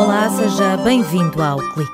Olá, seja bem-vindo ao Clique.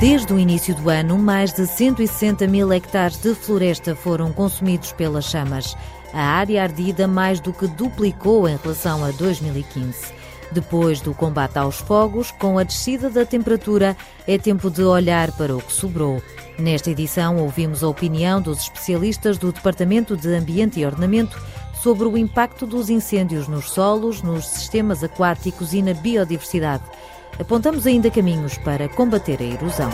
Desde o início do ano, mais de 160 mil hectares de floresta foram consumidos pelas chamas. A área ardida mais do que duplicou em relação a 2015. Depois do combate aos fogos, com a descida da temperatura, é tempo de olhar para o que sobrou. Nesta edição, ouvimos a opinião dos especialistas do Departamento de Ambiente e Ordenamento sobre o impacto dos incêndios nos solos, nos sistemas aquáticos e na biodiversidade. Apontamos ainda caminhos para combater a erosão.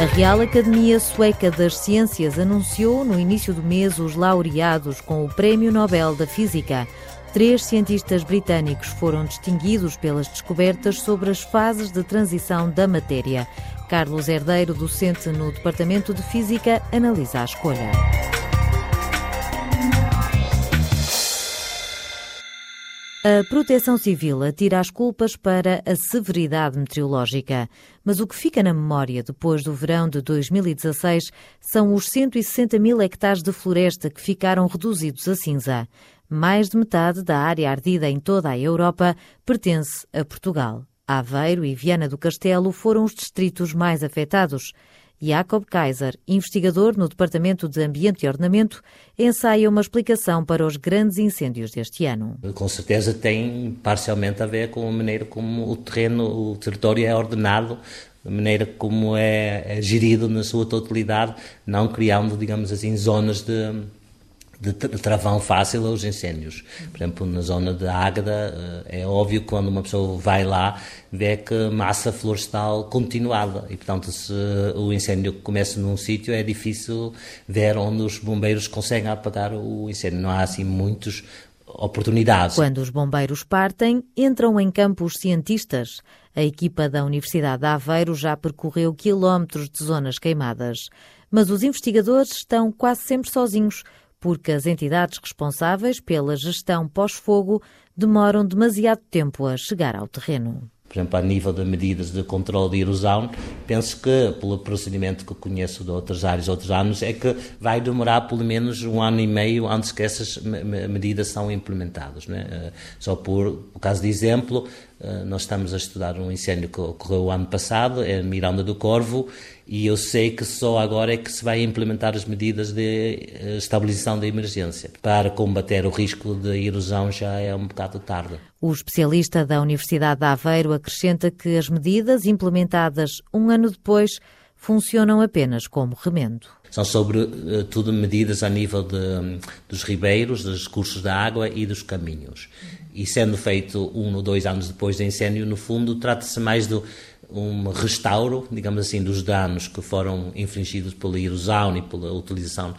A Real Academia Sueca das Ciências anunciou no início do mês os laureados com o Prémio Nobel da Física. Três cientistas britânicos foram distinguidos pelas descobertas sobre as fases de transição da matéria. Carlos Herdeiro, docente no Departamento de Física, analisa a escolha. A Proteção Civil atira as culpas para a severidade meteorológica, mas o que fica na memória depois do verão de 2016 são os 160 mil hectares de floresta que ficaram reduzidos a cinza. Mais de metade da área ardida em toda a Europa pertence a Portugal. Aveiro e Viana do Castelo foram os distritos mais afetados. Jacob Kaiser, investigador no Departamento de Ambiente e Ordenamento, ensaia uma explicação para os grandes incêndios deste ano. Com certeza tem parcialmente a ver com a maneira como o terreno, o território é ordenado, a maneira como é, é gerido na sua totalidade, não criando, digamos assim, zonas de de travão fácil aos incêndios. Por exemplo, na zona de Águeda, eh, é óbvio que quando uma pessoa vai lá, vê que massa florestal continuada. E, portanto, se o incêndio começa num sítio, é difícil ver onde os bombeiros conseguem apagar o incêndio. Não há, assim, muitos oportunidades. Quando os bombeiros partem, entram em campo os cientistas. A equipa da Universidade de Aveiro já percorreu quilómetros de zonas queimadas. Mas os investigadores estão quase sempre sozinhos porque as entidades responsáveis pela gestão pós-fogo demoram demasiado tempo a chegar ao terreno. Por exemplo, a nível de medidas de controle de erosão, penso que, pelo procedimento que conheço de outras áreas, outros anos, é que vai demorar pelo menos um ano e meio antes que essas medidas são implementadas. É? Eh, só por o caso de exemplo, nós estamos a estudar um incêndio que ocorreu o ano passado, é Miranda do Corvo, e eu sei que só agora é que se vai implementar as medidas de eh, estabilização da emergência. Para combater o risco de erosão já é um bocado tarde. O especialista da Universidade de Aveiro acrescenta que as medidas implementadas um ano depois funcionam apenas como remendo. São sobretudo eh, medidas a nível de, dos ribeiros, dos cursos da água e dos caminhos. E sendo feito um ou dois anos depois do incêndio, no fundo, trata-se mais de um restauro, digamos assim, dos danos que foram infligidos pela erosão e pela utilização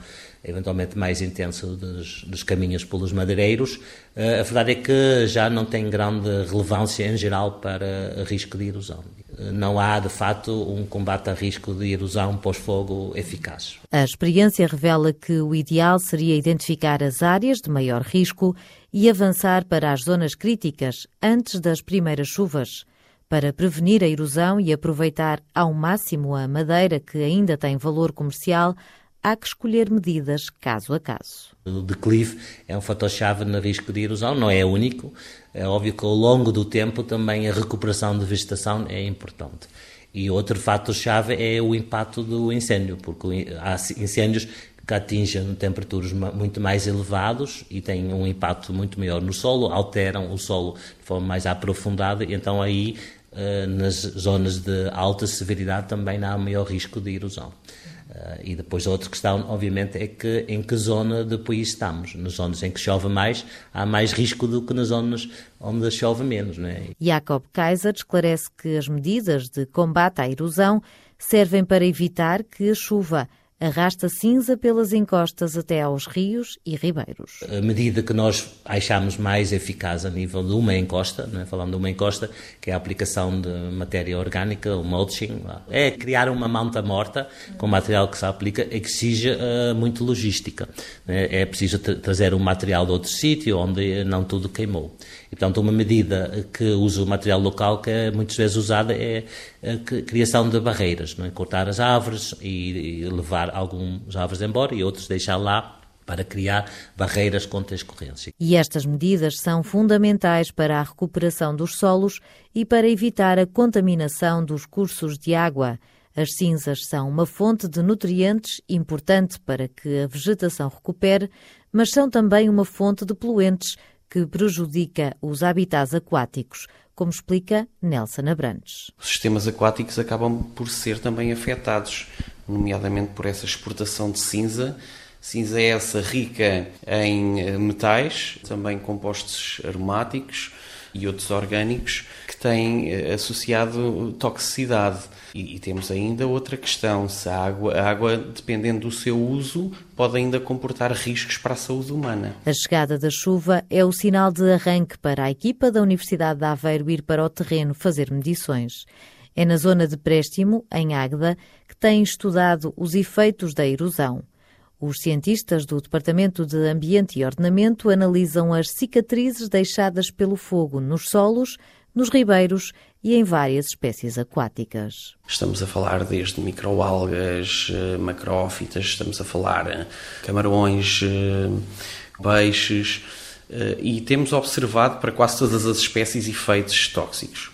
eventualmente mais intensa dos, dos caminhos pelos madeireiros. Uh, a verdade é que já não tem grande relevância em geral para risco de erosão. Uh, não há, de facto, um combate a risco de erosão pós-fogo eficaz. A experiência revela que o ideal seria identificar as áreas de maior risco e avançar para as zonas críticas antes das primeiras chuvas. Para prevenir a erosão e aproveitar ao máximo a madeira que ainda tem valor comercial, há que escolher medidas caso a caso. O declive é um fator-chave no risco de erosão, não é único. É óbvio que ao longo do tempo também a recuperação de vegetação é importante. E outro fator-chave é o impacto do incêndio, porque há incêndios que atingem temperaturas muito mais elevados e têm um impacto muito maior no solo, alteram o solo de forma mais aprofundada, e então aí eh, nas zonas de alta severidade também há maior risco de erosão. Uh, e depois a outra questão, obviamente, é que em que zona do país estamos. Nas zonas em que chove mais, há mais risco do que nas zonas onde chove menos. Não é? Jacob Kaiser esclarece que as medidas de combate à erosão servem para evitar que a chuva arrasta cinza pelas encostas até aos rios e ribeiros. A medida que nós achamos mais eficaz a nível de uma encosta, é? falando de uma encosta, que é a aplicação de matéria orgânica, o mulching, é criar uma manta morta com material que se aplica, exige uh, muito logística. É, é preciso trazer um material de outro sítio onde não tudo queimou. E, portanto, uma medida que usa o material local que é muitas vezes usada é a criação de barreiras, não é? cortar as árvores e, levar algumas árvores embora e outros deixar lá para criar barreiras contra a escorrência. E estas medidas são fundamentais para a recuperação dos solos e para evitar a contaminação dos cursos de água. As cinzas são uma fonte de nutrientes importante para que a vegetação recupere, mas são também uma fonte de poluentes que prejudica os habitats aquáticos, como explica Nelson Abrantes. Os sistemas aquáticos acabam por ser também afetados, nomeadamente por essa exportação de cinza. Cinza é essa rica em eh, metais, também compostos aromáticos e outros orgânicos que têm eh, associado toxicidade. E, e, temos ainda outra questão: se a água, a água, dependendo do seu uso, pode ainda comportar riscos para a saúde humana. A chegada da chuva é o sinal de arranque para a equipa da Universidade de Aveiro ir para o terreno fazer medições. É na zona de Préstimo, em Águeda, que têm estudado os efeitos da erosão. Os cientistas do Departamento de Ambiente e Ordenamento analisam as cicatrizes deixadas pelo fogo nos solos, nos ribeiros e em várias espécies aquáticas. Estamos a falar desde microalgas, eh, macrófitas, estamos a falar eh, camarões, eh, peixes e temos observado para quase todas as espécies efeitos tóxicos.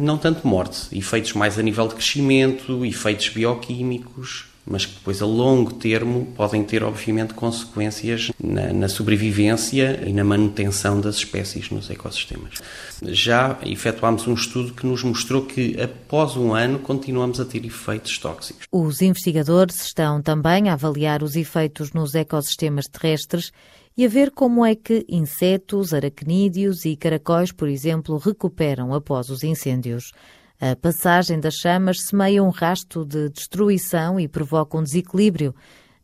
Não tanto morte, efeitos mais a nível de crescimento, efeitos bioquímicos, mas que depois a longo termo podem ter, obviamente, consequências na, na, sobrevivência e na manutenção das espécies nos ecossistemas. Já efetuámos um estudo que nos mostrou que após um ano continuamos a ter efeitos tóxicos. Os investigadores estão também a avaliar os efeitos nos ecossistemas terrestres e a ver como é que insetos, aracnídeos e caracóis, por exemplo, recuperam após os incêndios. A passagem das chamas semeia um rasto de destruição e provoca um desequilíbrio.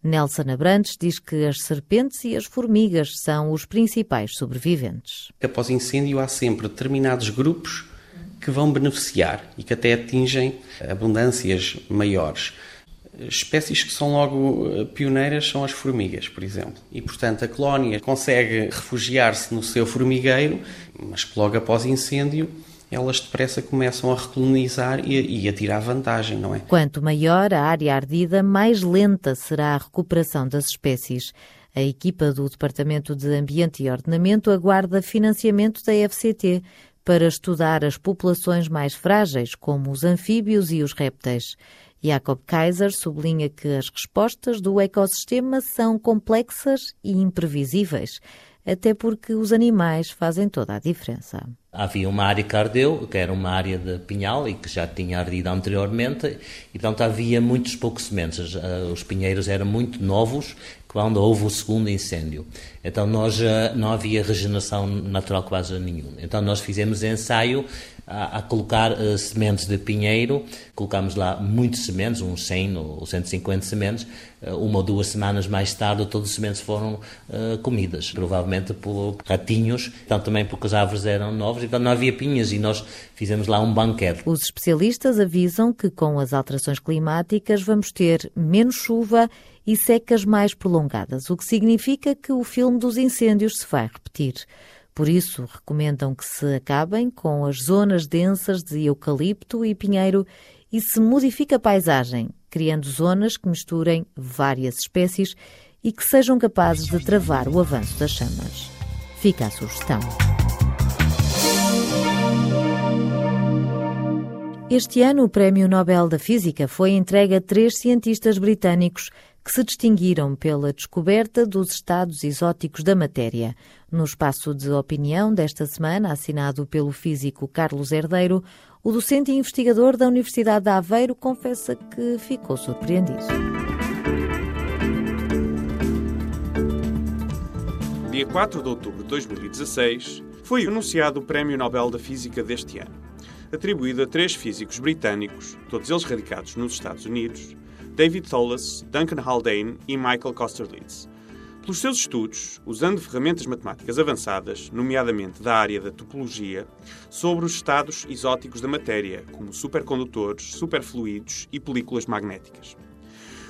Nelson Abrantes diz que as serpentes e as formigas são os principais sobreviventes. Após incêndio, há sempre determinados grupos que vão beneficiar e que até atingem abundâncias maiores. Espécies que são logo eh, pioneiras são as formigas, por exemplo. E, portanto, a colónia consegue refugiar-se no seu formigueiro, mas que logo após incêndio elas depressa começam a recolonizar e, e a tirar vantagem, não é? Quanto maior a área ardida, mais lenta será a recuperação das espécies. A equipa do Departamento de Ambiente e Ordenamento aguarda financiamento da FCT para estudar as populações mais frágeis, como os anfíbios e os répteis. Jacob Kaiser sublinha que as respostas do ecossistema são complexas e imprevisíveis até porque os animais fazem toda a diferença. Havia uma área que ardeu, que era uma área de pinhal e que já tinha ardido anteriormente, e portanto havia muitos poucos sementes. Eh, os pinheiros eram muito novos quando houve o segundo incêndio. Então nós eh, não havia regeneração natural quase nenhuma. Então nós fizemos ensaio a, a colocar uh, sementes de pinheiro, colocámos lá muitas sementes, uns 100 ou 150 sementes, uh, uma ou duas semanas mais tarde todas as sementes foram uh, comidas, provavelmente por ratinhos, então também porque as árvores eram novas, então não havia pinhas e nós fizemos lá um banquete. Os especialistas avisam que com as alterações climáticas vamos ter menos chuva e secas mais prolongadas, o que significa que o filme dos incêndios se vai repetir. Por isso, recomendam que se acabem com as zonas densas de eucalipto e pinheiro e se modifique a paisagem, criando zonas que misturem várias espécies e que sejam capazes de travar o avanço das chamas. Fica a sugestão. Este ano, o Prémio Nobel da Física foi entregue a três cientistas britânicos que se distinguiram pela descoberta dos estados exóticos da matéria. No espaço de opinião desta semana, assinado pelo físico Carlos Herdeiro, o docente e investigador da Universidade de Aveiro confessa que ficou surpreendido. Dia 4 de outubro de 2016, foi anunciado o Prémio Nobel da Física deste ano, atribuído a três físicos britânicos, todos eles radicados nos Estados Unidos, David Tholas, Duncan Haldane e Michael Costerlitz. Pelos seus estudos, usando ferramentas matemáticas avançadas, nomeadamente da área da topologia, sobre os estados exóticos da matéria, como supercondutores, superfluidos e películas magnéticas.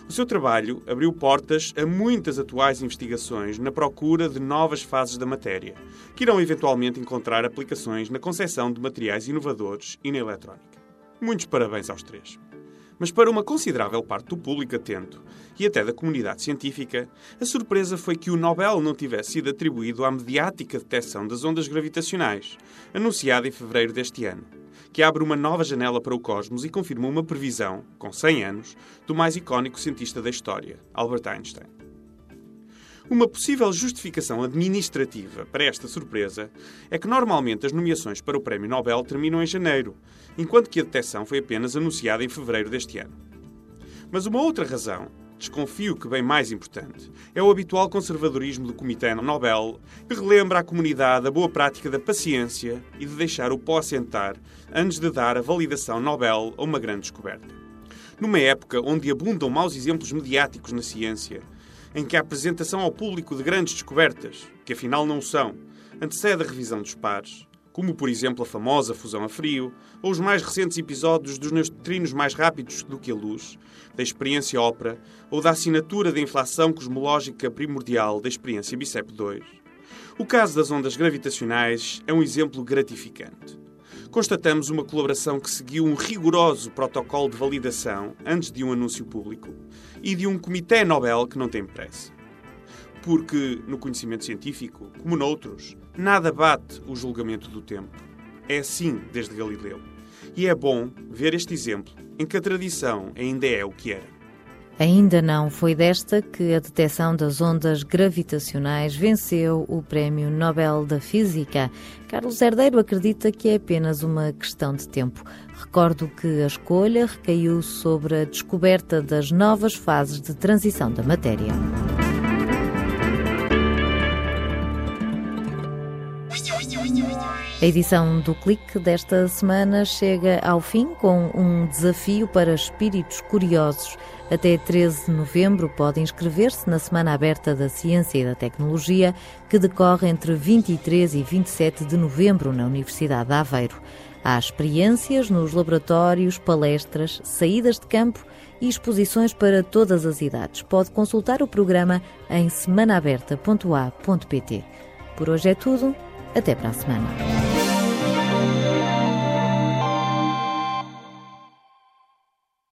O seu trabalho abriu portas a muitas atuais investigações na procura de novas fases da matéria, que irão eventualmente encontrar aplicações na concepção de materiais inovadores e na eletrónica. Muitos parabéns aos três. Mas para uma considerável parte do público atento e até da comunidade científica, a surpresa foi que o Nobel não tivesse sido atribuído à mediática detecção das ondas gravitacionais, anunciada em fevereiro deste ano, que abre uma nova janela para o cosmos e confirma uma previsão, com 100 anos, do mais icónico cientista da história, Albert Einstein. Uma possível justificação administrativa para esta surpresa é que normalmente as nomeações para o Prémio Nobel terminam em janeiro, enquanto que a detecção foi apenas anunciada em fevereiro deste ano. Mas uma outra razão, desconfio que bem mais importante, é o habitual conservadorismo do Comitê Nobel, que relembra à comunidade a boa prática da paciência e de deixar o pó assentar antes de dar a validação Nobel a uma grande descoberta. Numa época onde abundam maus exemplos mediáticos na ciência, em que a apresentação ao público de grandes descobertas, que afinal não são, antecede a revisão dos pares, como por exemplo a famosa fusão a frio, ou os mais recentes episódios dos neutrinos mais rápidos do que a luz, da experiência ópera, ou da assinatura da inflação cosmológica primordial da experiência BICEP 2. O caso das ondas gravitacionais é um exemplo gratificante constatamos uma colaboração que seguiu um rigoroso protocolo de validação antes de um anúncio público e de um comitê Nobel que não tem pressa. Porque, no conhecimento científico, como noutros, nada bate o julgamento do tempo. É assim desde Galileu. E é bom ver este exemplo em que a tradição ainda é o que era. Ainda não foi desta que a detecção das ondas gravitacionais venceu o Prémio Nobel da Física. Carlos Herdeiro acredita que é apenas uma questão de tempo. Recordo que a escolha recaiu sobre a descoberta das novas fases de transição da matéria. A edição do Clique desta semana chega ao fim com um desafio para espíritos curiosos. Até 13 de novembro pode inscrever-se na Semana Aberta da Ciência e da Tecnologia, que decorre entre 23 e 27 de novembro na Universidade de Aveiro. Há experiências nos laboratórios, palestras, saídas de campo e exposições para todas as idades. Pode consultar o programa em semanaaberta.a.pt. Por hoje é tudo. Até para a semana.